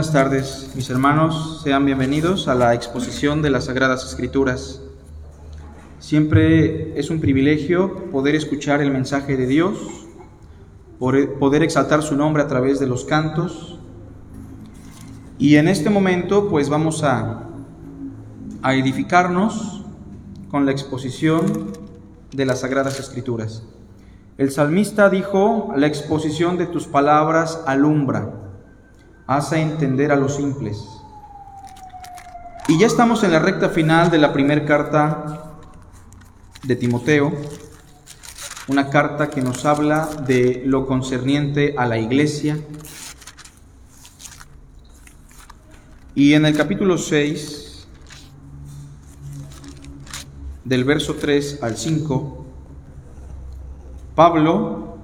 Buenas tardes, mis hermanos. Sean bienvenidos a la exposición de las Sagradas Escrituras. Siempre es un privilegio poder escuchar el mensaje de Dios, poder exaltar su nombre a través de los cantos. Y en este momento, pues vamos a, a edificarnos con la exposición de las Sagradas Escrituras. El salmista dijo, la exposición de tus palabras alumbra, hace entender a los simples. Y ya estamos en la recta final de la primera carta de Timoteo, una carta que nos habla de lo concerniente a la iglesia. Y en el capítulo 6, del verso 3 al 5, Pablo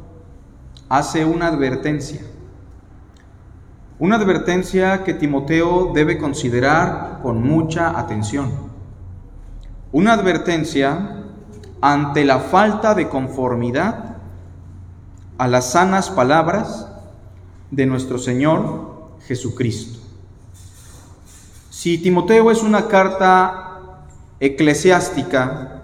hace una advertencia. Una advertencia que Timoteo debe considerar con mucha atención. Una advertencia ante la falta de conformidad a las sanas palabras de nuestro Señor Jesucristo. Si Timoteo es una carta eclesiástica,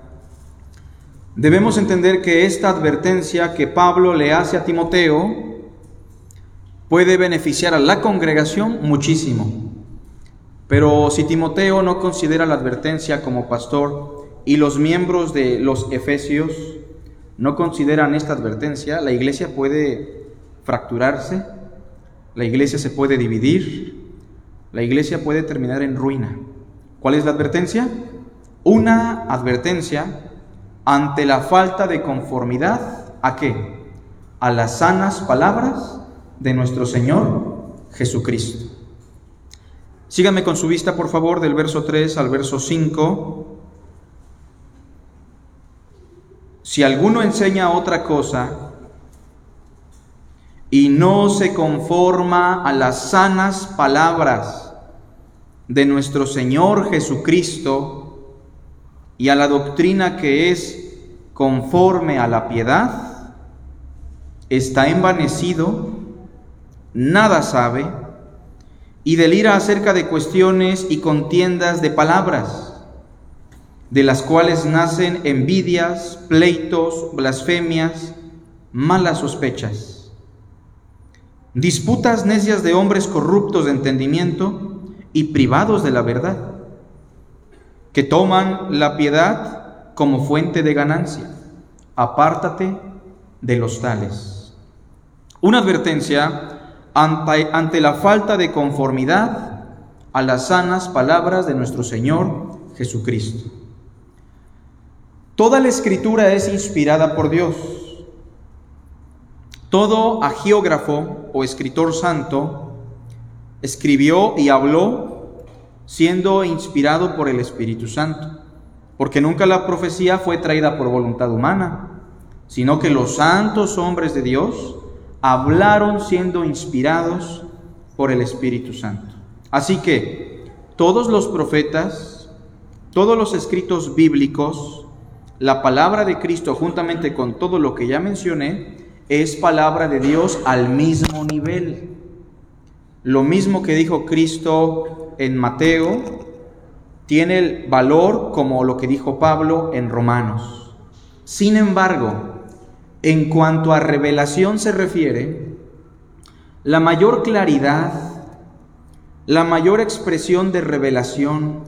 Debemos entender que esta advertencia que Pablo le hace a Timoteo puede beneficiar a la congregación muchísimo. Pero si Timoteo no considera la advertencia como pastor y los miembros de los Efesios no consideran esta advertencia, la iglesia puede fracturarse, la iglesia se puede dividir, la iglesia puede terminar en ruina. ¿Cuál es la advertencia? Una advertencia ante la falta de conformidad a qué? A las sanas palabras de nuestro Señor Jesucristo. Síganme con su vista, por favor, del verso 3 al verso 5. Si alguno enseña otra cosa y no se conforma a las sanas palabras de nuestro Señor Jesucristo, y a la doctrina que es conforme a la piedad, está envanecido, nada sabe, y delira acerca de cuestiones y contiendas de palabras, de las cuales nacen envidias, pleitos, blasfemias, malas sospechas, disputas necias de hombres corruptos de entendimiento y privados de la verdad que toman la piedad como fuente de ganancia. Apártate de los tales. Una advertencia ante, la falta de conformidad a las sanas palabras de nuestro Señor Jesucristo. Toda la escritura es inspirada por Dios. Todo agiógrafo o escritor santo escribió y habló siendo inspirado por el Espíritu Santo, porque nunca la profecía fue traída por voluntad humana, sino que los santos hombres de Dios hablaron siendo inspirados por el Espíritu Santo. Así que todos los profetas, todos los escritos bíblicos, la palabra de Cristo juntamente con todo lo que ya mencioné, es palabra de Dios al mismo nivel. Lo mismo que dijo Cristo en Mateo, tiene el valor como lo que dijo Pablo en Romanos. Sin embargo, en cuanto a revelación se refiere, la mayor claridad, la mayor expresión de revelación,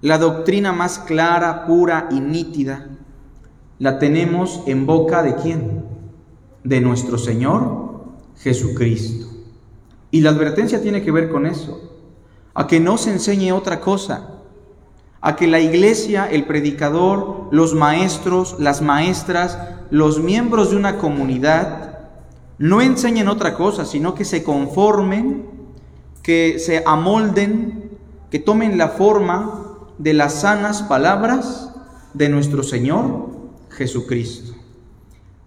la doctrina más clara, pura y nítida, la tenemos en boca de quién? De nuestro Señor Jesucristo. Y la advertencia tiene que ver con eso, a que no se enseñe otra cosa, a que la iglesia, el predicador, los maestros, las maestras, los miembros de una comunidad, no enseñen otra cosa, sino que se conformen, que se amolden, que tomen la forma de las sanas palabras de nuestro Señor Jesucristo.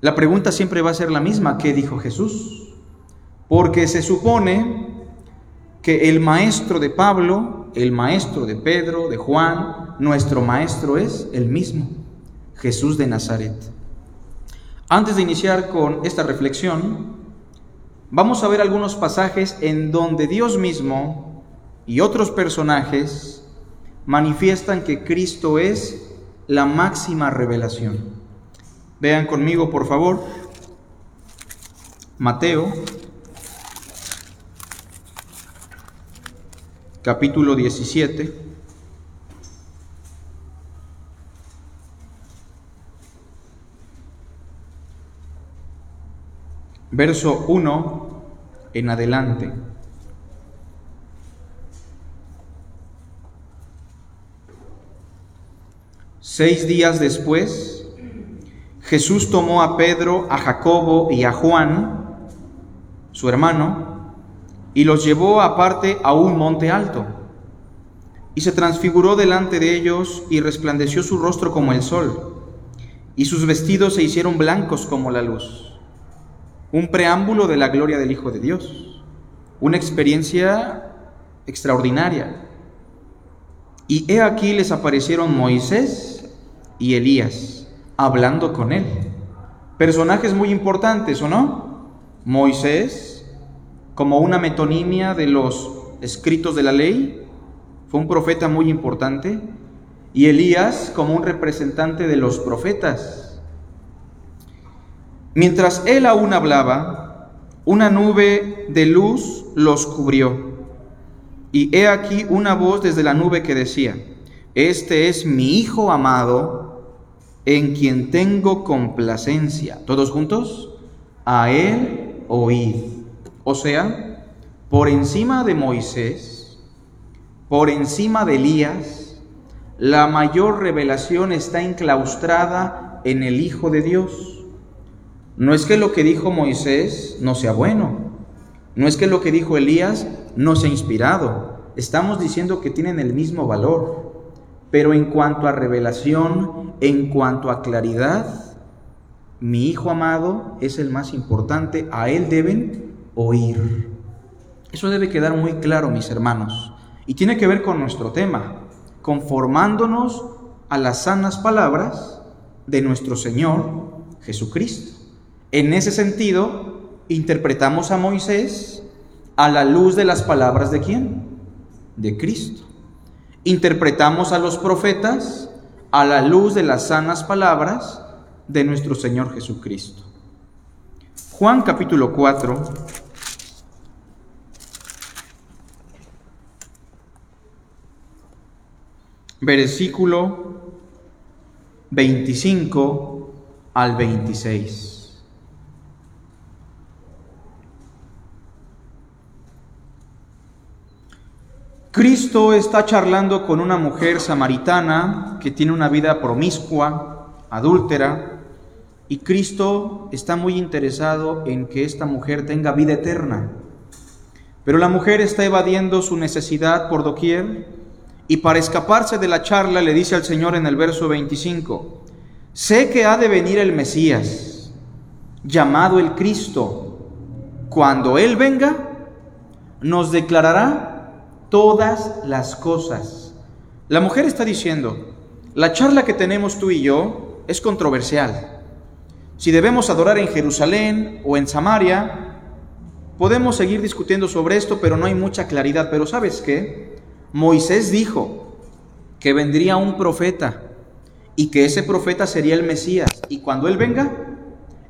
La pregunta siempre va a ser la misma, ¿qué dijo Jesús? porque se supone que el maestro de Pablo, el maestro de Pedro, de Juan, nuestro maestro es el mismo, Jesús de Nazaret. Antes de iniciar con esta reflexión, vamos a ver algunos pasajes en donde Dios mismo y otros personajes manifiestan que Cristo es la máxima revelación. Vean conmigo, por favor, Mateo, capítulo 17. Verso 1 en adelante. Seis días después, Jesús tomó a Pedro, a Jacobo y a Juan, su hermano, y los llevó aparte a un monte alto. Y se transfiguró delante de ellos y resplandeció su rostro como el sol, y sus vestidos se hicieron blancos como la luz. Un preámbulo de la gloria del Hijo de Dios, una experiencia extraordinaria. Y he aquí les aparecieron Moisés y Elías hablando con él. Personajes muy importantes, ¿o no? Moisés, como una metonimia de los escritos de la ley, fue un profeta muy importante, y Elías como un representante de los profetas. Mientras él aún hablaba, una nube de luz los cubrió, y he aquí una voz desde la nube que decía, Este es mi Hijo amado, en quien tengo complacencia. ¿Todos juntos? A él oíd. O sea, por encima de Moisés, por encima de Elías, la mayor revelación está enclaustrada en el Hijo de Dios. No es que lo que dijo Moisés no sea bueno, no es que lo que dijo Elías no sea inspirado, estamos diciendo que tienen el mismo valor. Pero en cuanto a revelación, en cuanto a claridad, mi Hijo amado es el más importante, a Él deben oír. Eso debe quedar muy claro, mis hermanos. Y tiene que ver con nuestro tema, conformándonos a las sanas palabras de nuestro Señor Jesucristo. En ese sentido, interpretamos a Moisés a la luz de las palabras de quién? De Cristo interpretamos a los profetas a la luz de las sanas palabras de nuestro Señor Jesucristo. Juan capítulo 4. Versículo 25 al 26. Cristo está charlando con una mujer samaritana que tiene una vida promiscua, adúltera, y Cristo está muy interesado en que esta mujer tenga vida eterna. Pero la mujer está evadiendo su necesidad por doquier y para escaparse de la charla le dice al Señor en el verso 25, sé que ha de venir el Mesías, llamado el Cristo. Cuando Él venga, nos declarará todas las cosas. La mujer está diciendo, la charla que tenemos tú y yo es controversial. Si debemos adorar en Jerusalén o en Samaria, podemos seguir discutiendo sobre esto, pero no hay mucha claridad. Pero ¿sabes qué? Moisés dijo que vendría un profeta y que ese profeta sería el Mesías. Y cuando Él venga,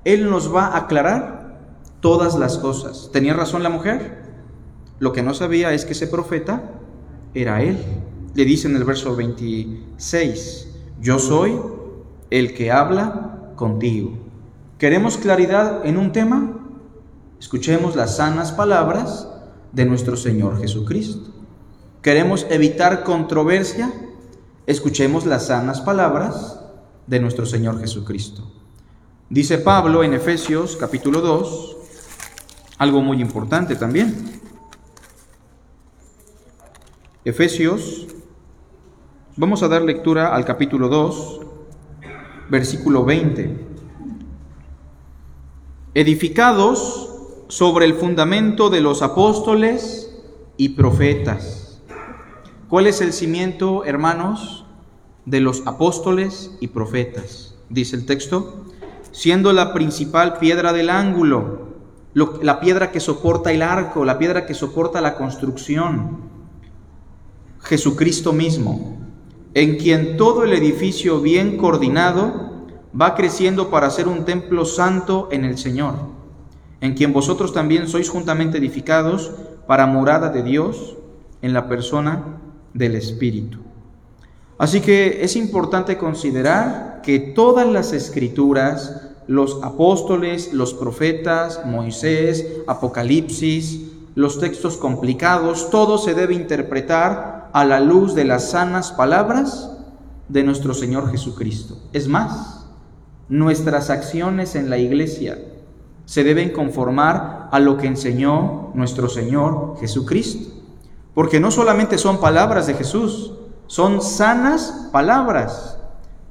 Él nos va a aclarar todas las cosas. ¿Tenía razón la mujer? Lo que no sabía es que ese profeta era él. Le dice en el verso 26, yo soy el que habla contigo. ¿Queremos claridad en un tema? Escuchemos las sanas palabras de nuestro Señor Jesucristo. ¿Queremos evitar controversia? Escuchemos las sanas palabras de nuestro Señor Jesucristo. Dice Pablo en Efesios capítulo 2, algo muy importante también. Efesios, vamos a dar lectura al capítulo 2, versículo 20. Edificados sobre el fundamento de los apóstoles y profetas. ¿Cuál es el cimiento, hermanos, de los apóstoles y profetas? Dice el texto, siendo la principal piedra del ángulo la piedra que soporta el arco, la piedra que soporta la construcción, Jesucristo mismo, en quien todo el edificio bien coordinado va creciendo para ser un templo santo en el Señor, en quien vosotros también sois juntamente edificados para morada de Dios en la persona del Espíritu. Así que es importante considerar que todas las escrituras, los apóstoles, los profetas, Moisés, Apocalipsis, los textos complicados, todo se debe interpretar a la luz de las sanas palabras de nuestro Señor Jesucristo. Es más, nuestras acciones en la iglesia se deben conformar a lo que enseñó nuestro Señor Jesucristo. Porque no solamente son palabras de Jesús, son sanas palabras,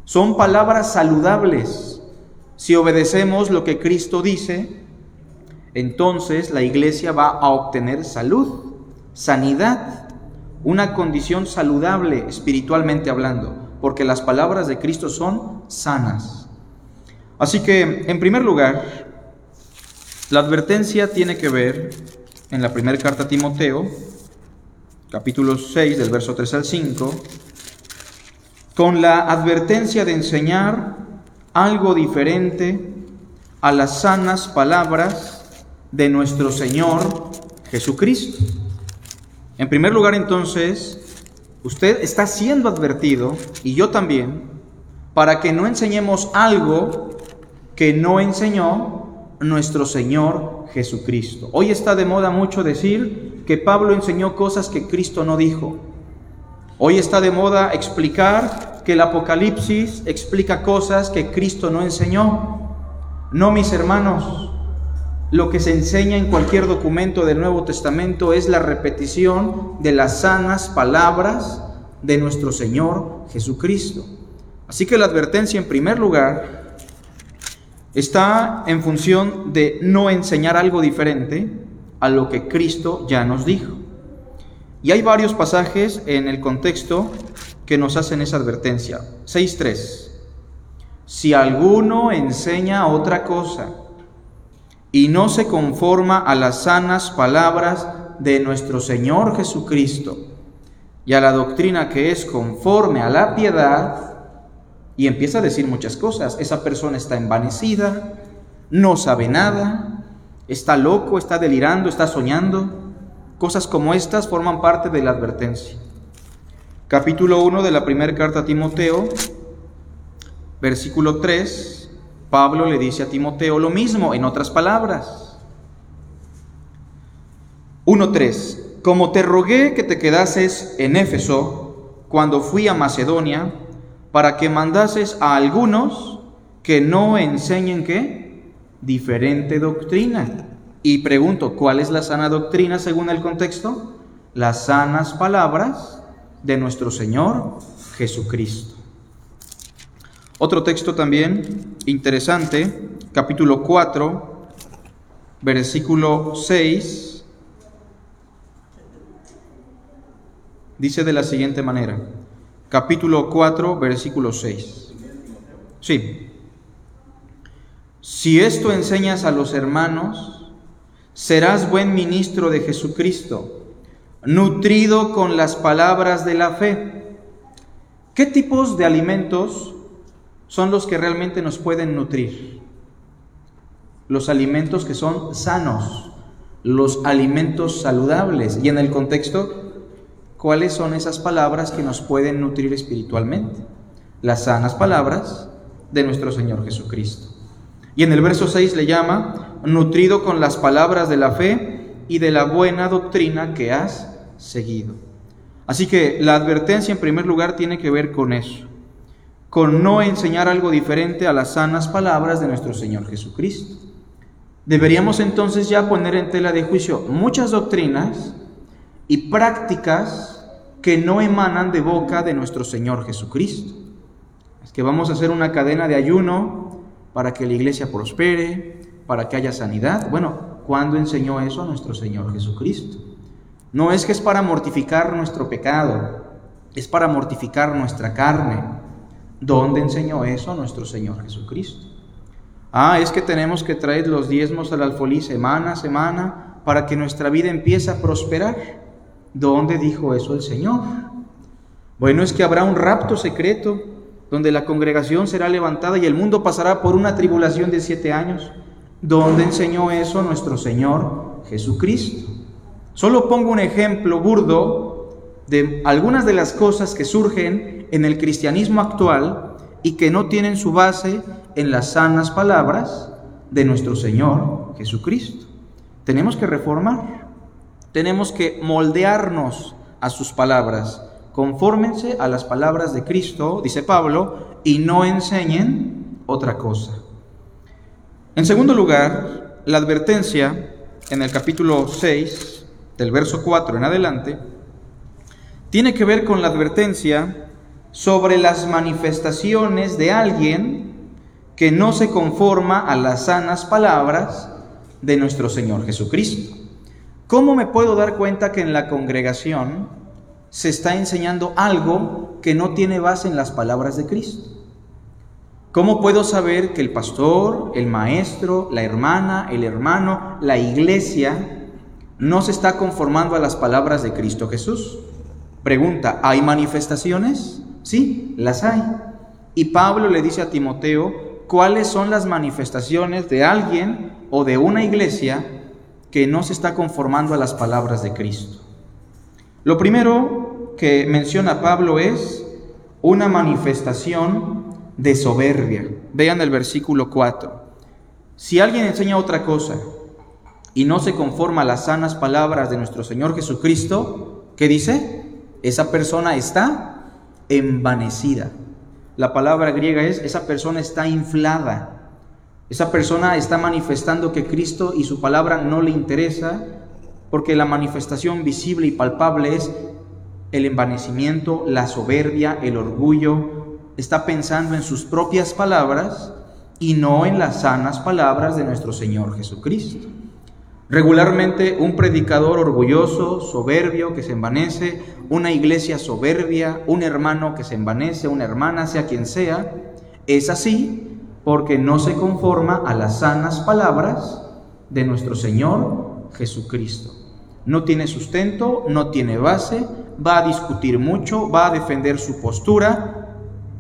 son palabras saludables. Si obedecemos lo que Cristo dice, entonces la iglesia va a obtener salud, sanidad, una condición saludable espiritualmente hablando, porque las palabras de Cristo son sanas. Así que, en primer lugar, la advertencia tiene que ver en la primera carta a Timoteo, capítulo 6, del verso 3 al 5, con la advertencia de enseñar algo diferente a las sanas palabras de nuestro Señor Jesucristo. En primer lugar, entonces, usted está siendo advertido, y yo también, para que no enseñemos algo que no enseñó nuestro Señor Jesucristo. Hoy está de moda mucho decir que Pablo enseñó cosas que Cristo no dijo. Hoy está de moda explicar que el Apocalipsis explica cosas que Cristo no enseñó. No, mis hermanos, lo que se enseña en cualquier documento del Nuevo Testamento es la repetición de las sanas palabras de nuestro Señor Jesucristo. Así que la advertencia en primer lugar está en función de no enseñar algo diferente, a lo que Cristo ya nos dijo. Y hay varios pasajes en el contexto que nos hacen esa advertencia. 6.3. Si alguno enseña otra cosa y no se conforma a las sanas palabras de nuestro Señor Jesucristo y a la doctrina que es conforme a la piedad, y empieza a decir muchas cosas, esa persona está envanecida, no sabe nada, está loco, está delirando, está soñando. Cosas como estas forman parte de la advertencia. Capítulo 1 de la primera carta a Timoteo, versículo 3, Pablo le dice a Timoteo lo mismo, en otras palabras. 1.3. Como te rogué que te quedases en Éfeso cuando fui a Macedonia, para que mandases a algunos que no enseñen qué? diferente doctrina. Y pregunto, ¿cuál es la sana doctrina según el contexto? Las sanas palabras de nuestro Señor Jesucristo. Otro texto también interesante, capítulo 4, versículo 6, dice de la siguiente manera, capítulo 4, versículo 6. Sí, si esto enseñas a los hermanos, serás buen ministro de Jesucristo, nutrido con las palabras de la fe. ¿Qué tipos de alimentos son los que realmente nos pueden nutrir? Los alimentos que son sanos, los alimentos saludables. Y en el contexto, ¿cuáles son esas palabras que nos pueden nutrir espiritualmente? Las sanas palabras de nuestro Señor Jesucristo. Y en el verso 6 le llama, nutrido con las palabras de la fe y de la buena doctrina que has seguido. Así que la advertencia en primer lugar tiene que ver con eso, con no enseñar algo diferente a las sanas palabras de nuestro Señor Jesucristo. Deberíamos entonces ya poner en tela de juicio muchas doctrinas y prácticas que no emanan de boca de nuestro Señor Jesucristo. Es que vamos a hacer una cadena de ayuno para que la iglesia prospere, para que haya sanidad. Bueno, ¿cuándo enseñó eso nuestro Señor Jesucristo? No es que es para mortificar nuestro pecado, es para mortificar nuestra carne. ¿Dónde enseñó eso nuestro Señor Jesucristo? Ah, es que tenemos que traer los diezmos al alfolí semana a semana para que nuestra vida empiece a prosperar. ¿Dónde dijo eso el Señor? Bueno, es que habrá un rapto secreto donde la congregación será levantada y el mundo pasará por una tribulación de siete años. ¿Dónde enseñó eso nuestro Señor Jesucristo? Solo pongo un ejemplo burdo de algunas de las cosas que surgen en el cristianismo actual y que no tienen su base en las sanas palabras de nuestro Señor Jesucristo. Tenemos que reformar, tenemos que moldearnos a sus palabras. Confórmense a las palabras de Cristo, dice Pablo, y no enseñen otra cosa. En segundo lugar, la advertencia en el capítulo 6, del verso 4 en adelante, tiene que ver con la advertencia sobre las manifestaciones de alguien que no se conforma a las sanas palabras de nuestro Señor Jesucristo. ¿Cómo me puedo dar cuenta que en la congregación se está enseñando algo que no tiene base en las palabras de Cristo? ¿Cómo puedo saber que el pastor, el maestro, la hermana, el hermano, la iglesia no se está conformando a las palabras de Cristo Jesús? Pregunta, ¿hay manifestaciones? Sí, las hay. Y Pablo le dice a Timoteo, cuáles son las manifestaciones de alguien o de una iglesia que no se está conformando a las palabras de Cristo. Lo primero que menciona Pablo es una manifestación de soberbia. Vean el versículo 4. Si alguien enseña otra cosa y no se conforma a las sanas palabras de nuestro Señor Jesucristo, ¿qué dice? Esa persona está envanecida. La palabra griega es, esa persona está inflada. Esa persona está manifestando que Cristo y su palabra no le interesa porque la manifestación visible y palpable es el envanecimiento, la soberbia, el orgullo. Está pensando en sus propias palabras y no en las sanas palabras de nuestro Señor Jesucristo. Regularmente un predicador orgulloso, soberbio, que se envanece, una iglesia soberbia, un hermano que se envanece, una hermana, sea quien sea, es así porque no se conforma a las sanas palabras de nuestro Señor Jesucristo. No tiene sustento, no tiene base, va a discutir mucho, va a defender su postura,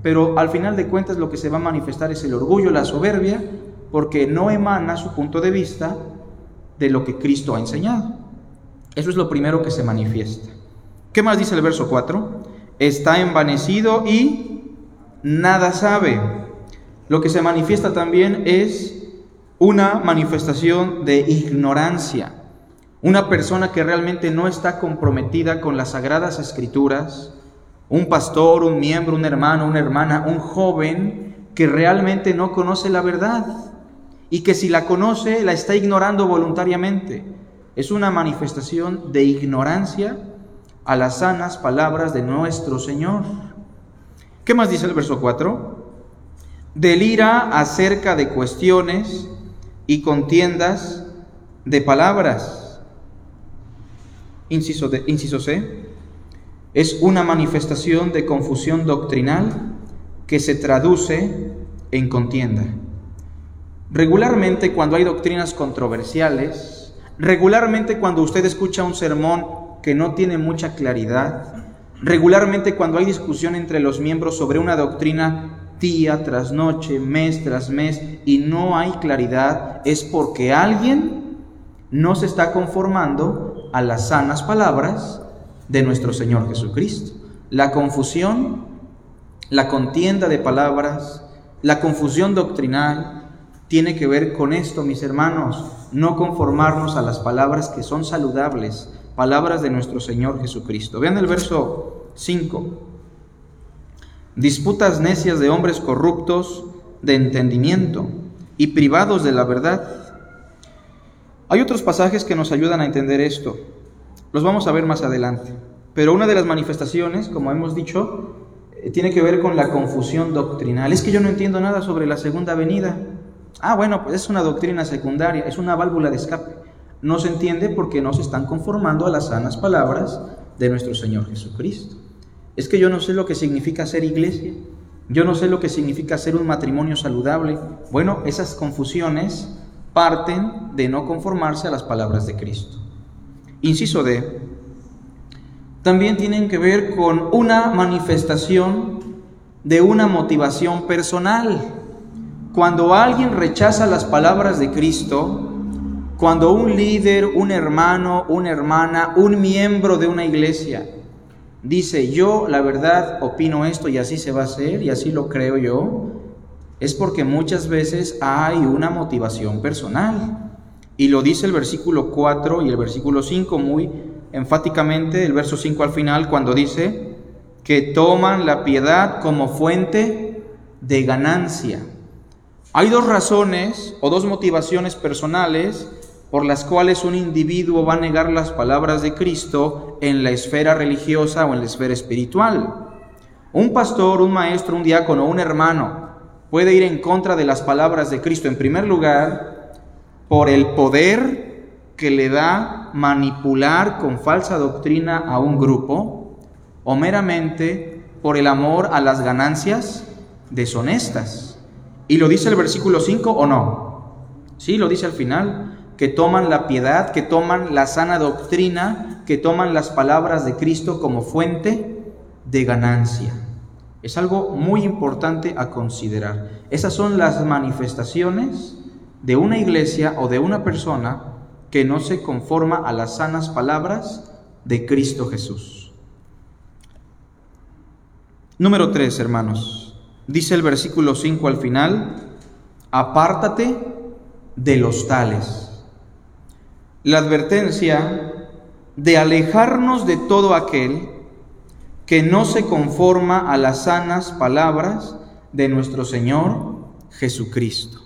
pero al final de cuentas lo que se va a manifestar es el orgullo, la soberbia, porque no emana su punto de vista de lo que Cristo ha enseñado. Eso es lo primero que se manifiesta. ¿Qué más dice el verso 4? Está envanecido y nada sabe. Lo que se manifiesta también es una manifestación de ignorancia. Una persona que realmente no está comprometida con las sagradas escrituras, un pastor, un miembro, un hermano, una hermana, un joven que realmente no conoce la verdad y que si la conoce la está ignorando voluntariamente. Es una manifestación de ignorancia a las sanas palabras de nuestro Señor. ¿Qué más dice el verso 4? Delira acerca de cuestiones y contiendas de palabras. Inciso, inciso C. Es una manifestación de confusión doctrinal que se traduce en contienda. Regularmente cuando hay doctrinas controversiales, regularmente cuando usted escucha un sermón que no tiene mucha claridad, regularmente cuando hay discusión entre los miembros sobre una doctrina día tras noche, mes tras mes, y no hay claridad, es porque alguien no se está conformando a las sanas palabras de nuestro Señor Jesucristo. La confusión, la contienda de palabras, la confusión doctrinal, tiene que ver con esto, mis hermanos, no conformarnos a las palabras que son saludables, palabras de nuestro Señor Jesucristo. Vean el verso 5. Disputas necias de hombres corruptos de entendimiento y privados de la verdad. Hay otros pasajes que nos ayudan a entender esto. Los vamos a ver más adelante. Pero una de las manifestaciones, como hemos dicho, eh, tiene que ver con la confusión doctrinal. Es que yo no entiendo nada sobre la segunda venida. Ah, bueno, pues es una doctrina secundaria, es una válvula de escape. No se entiende porque no se están conformando a las sanas palabras de nuestro Señor Jesucristo. Es que yo no sé lo que significa ser iglesia. Yo no sé lo que significa ser un matrimonio saludable. Bueno, esas confusiones parten de no conformarse a las palabras de Cristo. Inciso D. También tienen que ver con una manifestación de una motivación personal. Cuando alguien rechaza las palabras de Cristo, cuando un líder, un hermano, una hermana, un miembro de una iglesia dice, yo la verdad opino esto y así se va a hacer y así lo creo yo, es porque muchas veces hay una motivación personal. Y lo dice el versículo 4 y el versículo 5 muy enfáticamente, el verso 5 al final, cuando dice que toman la piedad como fuente de ganancia. Hay dos razones o dos motivaciones personales por las cuales un individuo va a negar las palabras de Cristo en la esfera religiosa o en la esfera espiritual. Un pastor, un maestro, un diácono, un hermano puede ir en contra de las palabras de Cristo, en primer lugar, por el poder que le da manipular con falsa doctrina a un grupo, o meramente por el amor a las ganancias deshonestas. ¿Y lo dice el versículo 5 o no? Sí, lo dice al final que toman la piedad, que toman la sana doctrina, que toman las palabras de Cristo como fuente de ganancia. Es algo muy importante a considerar. Esas son las manifestaciones de una iglesia o de una persona que no se conforma a las sanas palabras de Cristo Jesús. Número 3, hermanos. Dice el versículo 5 al final, apártate de los tales la advertencia de alejarnos de todo aquel que no se conforma a las sanas palabras de nuestro Señor Jesucristo.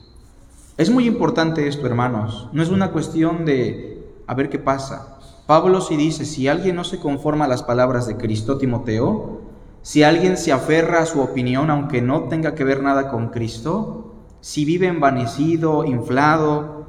Es muy importante esto, hermanos. No es una cuestión de a ver qué pasa. Pablo sí dice, si alguien no se conforma a las palabras de Cristo, Timoteo, si alguien se aferra a su opinión aunque no tenga que ver nada con Cristo, si vive envanecido, inflado,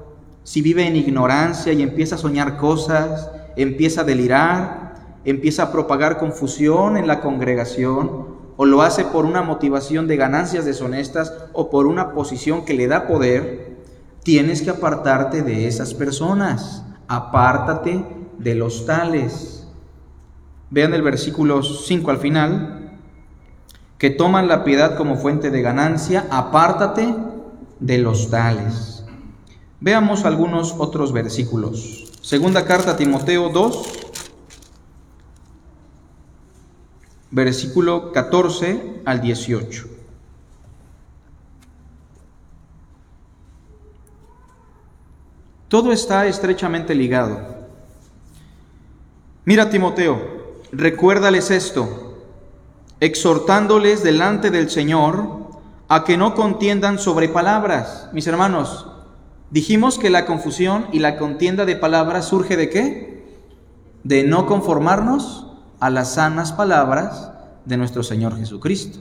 si vive en ignorancia y empieza a soñar cosas, empieza a delirar, empieza a propagar confusión en la congregación, o lo hace por una motivación de ganancias deshonestas o por una posición que le da poder, tienes que apartarte de esas personas. Apártate de los tales. Vean el versículo 5 al final, que toman la piedad como fuente de ganancia, apártate de los tales. Veamos algunos otros versículos. Segunda carta a Timoteo 2, versículo 14 al 18. Todo está estrechamente ligado. Mira Timoteo, recuérdales esto, exhortándoles delante del Señor a que no contiendan sobre palabras. Mis hermanos, Dijimos que la confusión y la contienda de palabras surge de qué? De no conformarnos a las sanas palabras de nuestro Señor Jesucristo.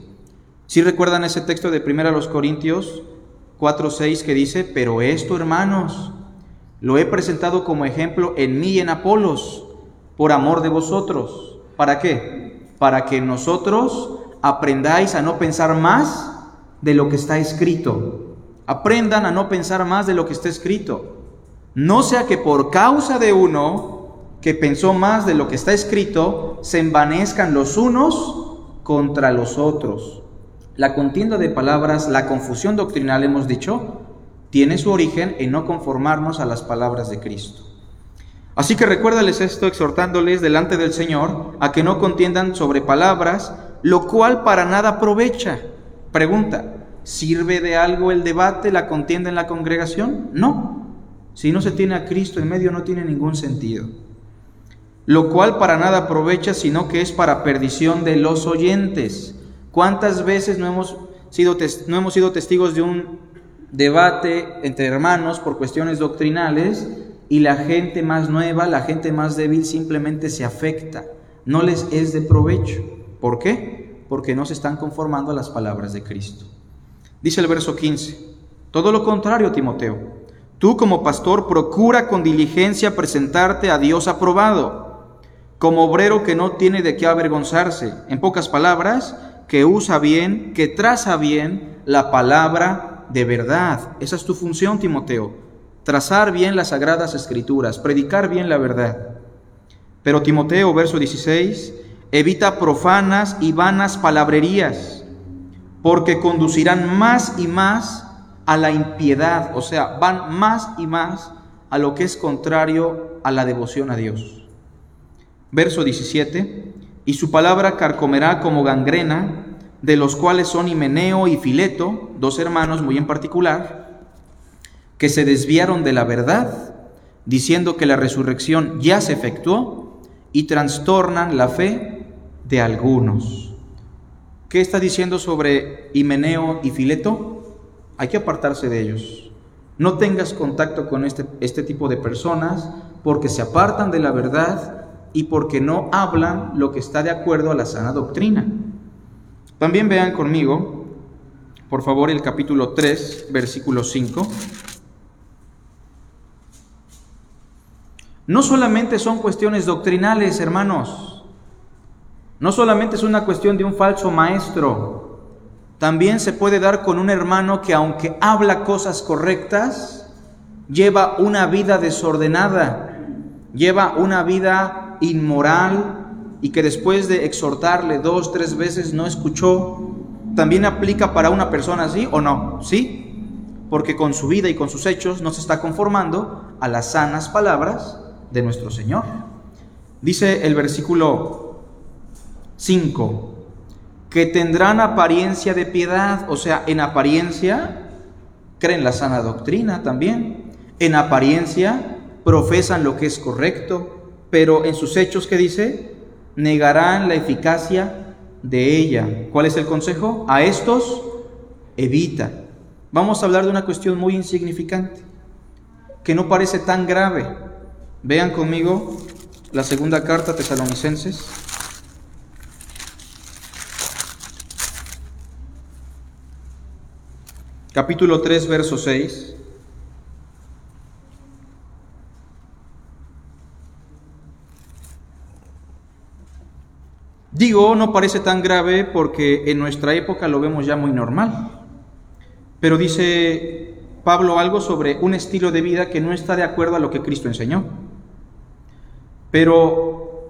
Si recuerdan ese texto de 1 los Corintios 4:6 que dice, "Pero esto, hermanos, lo he presentado como ejemplo en mí y en Apolos, por amor de vosotros." ¿Para qué? Para que nosotros aprendáis a no pensar más de lo que está escrito Aprendan a no pensar más de lo que está escrito. No sea que por causa de uno que pensó más de lo que está escrito, se envanezcan los unos contra los otros. La contienda de palabras, la confusión doctrinal, hemos dicho, tiene su origen en no conformarnos a las palabras de Cristo. Así que recuérdales esto exhortándoles delante del Señor a que no contiendan sobre palabras, lo cual para nada aprovecha. Pregunta, ¿Sirve de algo el debate, la contienda en la congregación? No. Si no se tiene a Cristo en medio no tiene ningún sentido. Lo cual para nada aprovecha, sino que es para perdición de los oyentes. ¿Cuántas veces no hemos sido, no hemos sido testigos de un debate entre hermanos por cuestiones doctrinales y la gente más nueva, la gente más débil simplemente se afecta? No les es de provecho. ¿Por qué? Porque no se están conformando a las palabras de Cristo. Dice el verso 15, todo lo contrario, Timoteo. Tú como pastor procura con diligencia presentarte a Dios aprobado, como obrero que no tiene de qué avergonzarse. En pocas palabras, que usa bien, que traza bien la palabra de verdad. Esa es tu función, Timoteo. Trazar bien las sagradas escrituras, predicar bien la verdad. Pero Timoteo, verso 16, evita profanas y vanas palabrerías, porque conducirán más y más a la impiedad, o sea, van más y más a lo que es contrario a la devoción a Dios. Verso 17, y su palabra carcomerá como gangrena, de los cuales son Himeneo y Fileto, dos hermanos muy en particular, que se desviaron de la verdad, diciendo que la resurrección ya se efectuó, y trastornan la fe de algunos. ¿Qué está diciendo sobre Himeneo y Fileto? Hay que apartarse de ellos. No tengas contacto con este, este tipo de personas porque se apartan de la verdad y porque no hablan lo que está de acuerdo a la sana doctrina. También vean conmigo, por favor, el capítulo 3, versículo 5. No solamente son cuestiones doctrinales, hermanos. No solamente es una cuestión de un falso maestro. También se puede dar con un hermano que aunque habla cosas correctas, lleva una vida desordenada, lleva una vida inmoral y que después de exhortarle dos, tres veces no escuchó. ¿También aplica para una persona así o no? Sí, porque con su vida y con sus hechos no se está conformando a las sanas palabras de nuestro Señor. Dice el versículo 5, que tendrán apariencia de piedad, o sea, en apariencia creen la sana doctrina también, en apariencia profesan lo que es correcto, pero en sus hechos, ¿qué dice? Negarán la eficacia de ella. ¿Cuál es el consejo? A estos evita. Vamos a hablar de una cuestión muy insignificante, que no parece tan grave, Vean conmigo la segunda carta a Tesalonicenses. Capítulo 3, verso 6. Digo, no parece tan grave porque en nuestra época lo vemos ya muy normal. Pero dice Pablo algo sobre un estilo de vida que no está de acuerdo a lo que Cristo enseñó. Pero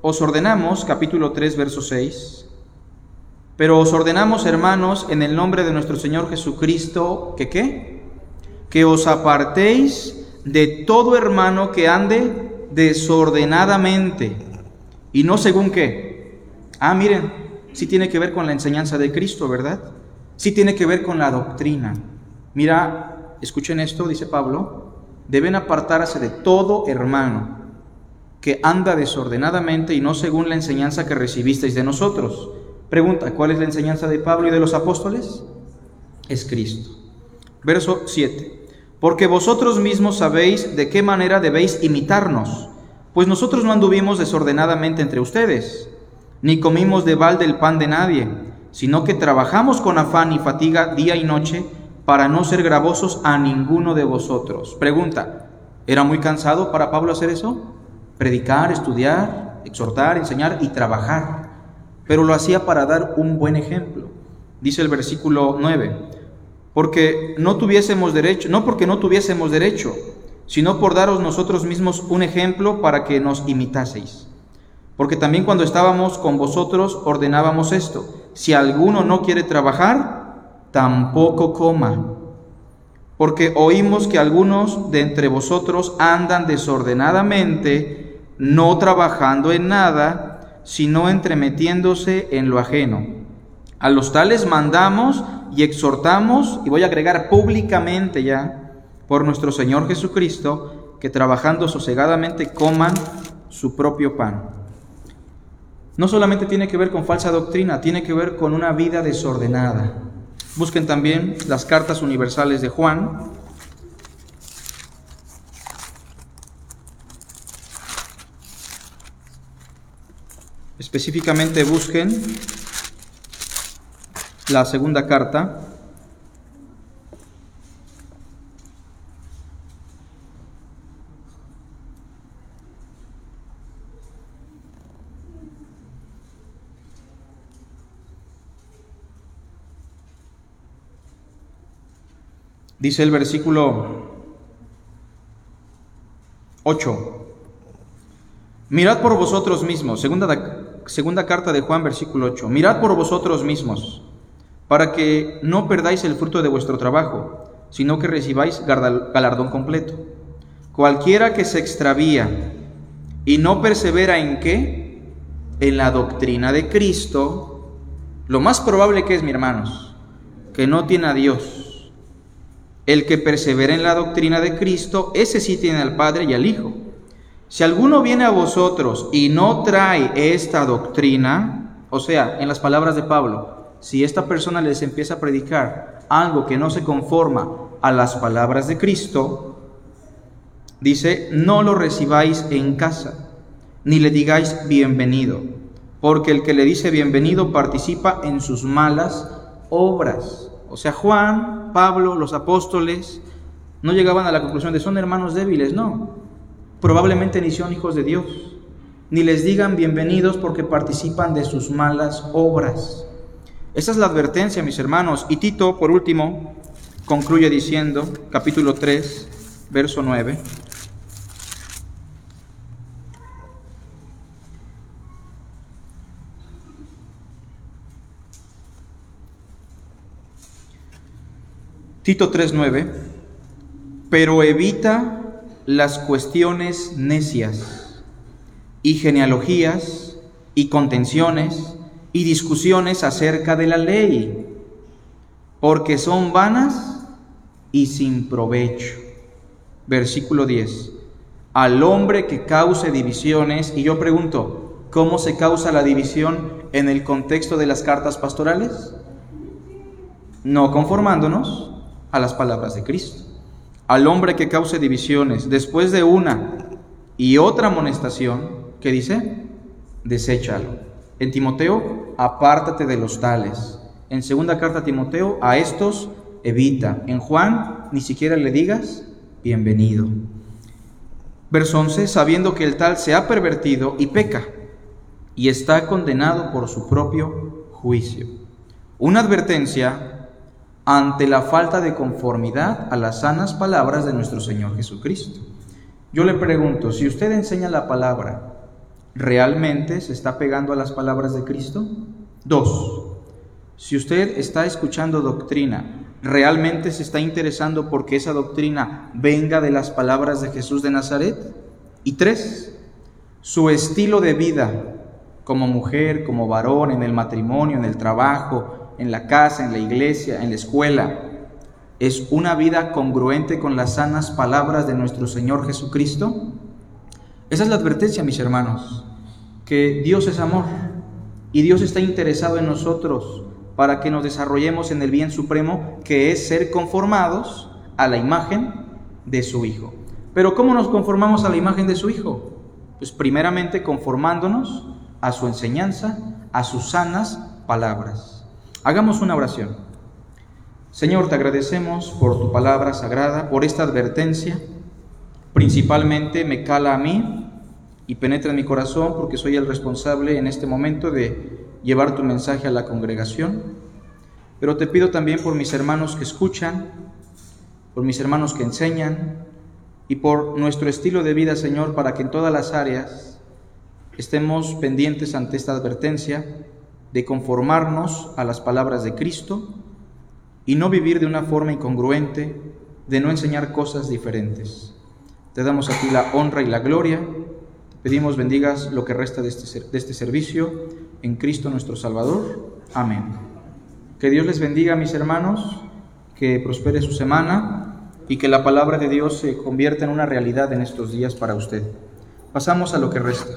os ordenamos, capítulo 3, verso 6, pero os ordenamos, hermanos, en el nombre de nuestro Señor Jesucristo, que qué? Que os apartéis de todo hermano que ande desordenadamente y no según qué. Ah, miren, sí tiene que ver con la enseñanza de Cristo, ¿verdad? Sí tiene que ver con la doctrina. Mira, escuchen esto, dice Pablo, deben apartarse de todo hermano que anda desordenadamente y no según la enseñanza que recibisteis de nosotros. Pregunta, ¿cuál es la enseñanza de Pablo y de los apóstoles? Es Cristo. Verso 7. Porque vosotros mismos sabéis de qué manera debéis imitarnos, pues nosotros no anduvimos desordenadamente entre ustedes, ni comimos de balde el pan de nadie, sino que trabajamos con afán y fatiga día y noche para no ser gravosos a ninguno de vosotros. Pregunta, ¿era muy cansado para Pablo hacer eso? predicar, estudiar, exhortar, enseñar y trabajar, pero lo hacía para dar un buen ejemplo. Dice el versículo 9, porque no tuviésemos derecho, no porque no tuviésemos derecho, sino por daros nosotros mismos un ejemplo para que nos imitaseis. Porque también cuando estábamos con vosotros ordenábamos esto, si alguno no quiere trabajar, tampoco coma. Porque oímos que algunos de entre vosotros andan desordenadamente, no trabajando en nada, sino entremetiéndose en lo ajeno. A los tales mandamos y exhortamos, y voy a agregar públicamente ya, por nuestro Señor Jesucristo, que trabajando sosegadamente coman su propio pan. No solamente tiene que ver con falsa doctrina, tiene que ver con una vida desordenada. Busquen también las cartas universales de Juan, Específicamente busquen la segunda carta. Dice el versículo 8. Mirad por vosotros mismos. Segunda segunda carta de Juan, versículo 8. Mirad por vosotros mismos, para que no perdáis el fruto de vuestro trabajo, sino que recibáis galardón completo. Cualquiera que se extravía y no persevera en qué? En la doctrina de Cristo, lo más probable que es, mi hermanos, que no tiene a Dios. El que persevera en la doctrina de Cristo, ese sí tiene al Padre y al Hijo. Si alguno viene a vosotros y no trae esta doctrina, o sea, en las palabras de Pablo, si esta persona les empieza a predicar algo que no se conforma a las palabras de Cristo, dice, no lo recibáis en casa, ni le digáis bienvenido, porque el que le dice bienvenido participa en sus malas obras. O sea, Juan, Pablo, los apóstoles, no llegaban a la conclusión de son hermanos débiles, no. Probablemente ni son hijos de Dios, ni les digan bienvenidos porque participan de sus malas obras. Esa es la advertencia, mis hermanos. Y Tito, por último, concluye diciendo, capítulo 3, verso 9. Tito 3:9, pero evita las cuestiones necias y genealogías y contenciones y discusiones acerca de la ley, porque son vanas y sin provecho. Versículo 10. Al hombre que cause divisiones, y yo pregunto, ¿cómo se causa la división en el contexto de las cartas pastorales? No conformándonos a las palabras de Cristo. Al hombre que cause divisiones después de una y otra amonestación, ¿qué dice? Deséchalo. En Timoteo, apártate de los tales. En segunda carta a Timoteo, a estos evita. En Juan, ni siquiera le digas bienvenido. Verso 11, sabiendo que el tal se ha pervertido y peca y está condenado por su propio juicio. Una advertencia ante la falta de conformidad a las sanas palabras de nuestro Señor Jesucristo. Yo le pregunto, si usted enseña la palabra, ¿realmente se está pegando a las palabras de Cristo? Dos, si usted está escuchando doctrina, ¿realmente se está interesando porque esa doctrina venga de las palabras de Jesús de Nazaret? Y tres, su estilo de vida como mujer, como varón, en el matrimonio, en el trabajo, en la casa, en la iglesia, en la escuela, es una vida congruente con las sanas palabras de nuestro Señor Jesucristo? Esa es la advertencia, mis hermanos, que Dios es amor y Dios está interesado en nosotros para que nos desarrollemos en el bien supremo, que es ser conformados a la imagen de su Hijo. Pero ¿cómo nos conformamos a la imagen de su Hijo? Pues primeramente conformándonos a su enseñanza, a sus sanas palabras. Hagamos una oración. Señor, te agradecemos por tu palabra sagrada, por esta advertencia. Principalmente me cala a mí y penetra en mi corazón porque soy el responsable en este momento de llevar tu mensaje a la congregación. Pero te pido también por mis hermanos que escuchan, por mis hermanos que enseñan y por nuestro estilo de vida, Señor, para que en todas las áreas estemos pendientes ante esta advertencia de conformarnos a las palabras de Cristo y no vivir de una forma incongruente, de no enseñar cosas diferentes. Te damos a ti la honra y la gloria. Pedimos bendigas lo que resta de este, de este servicio en Cristo nuestro Salvador. Amén. Que Dios les bendiga, mis hermanos, que prospere su semana y que la palabra de Dios se convierta en una realidad en estos días para usted. Pasamos a lo que resta.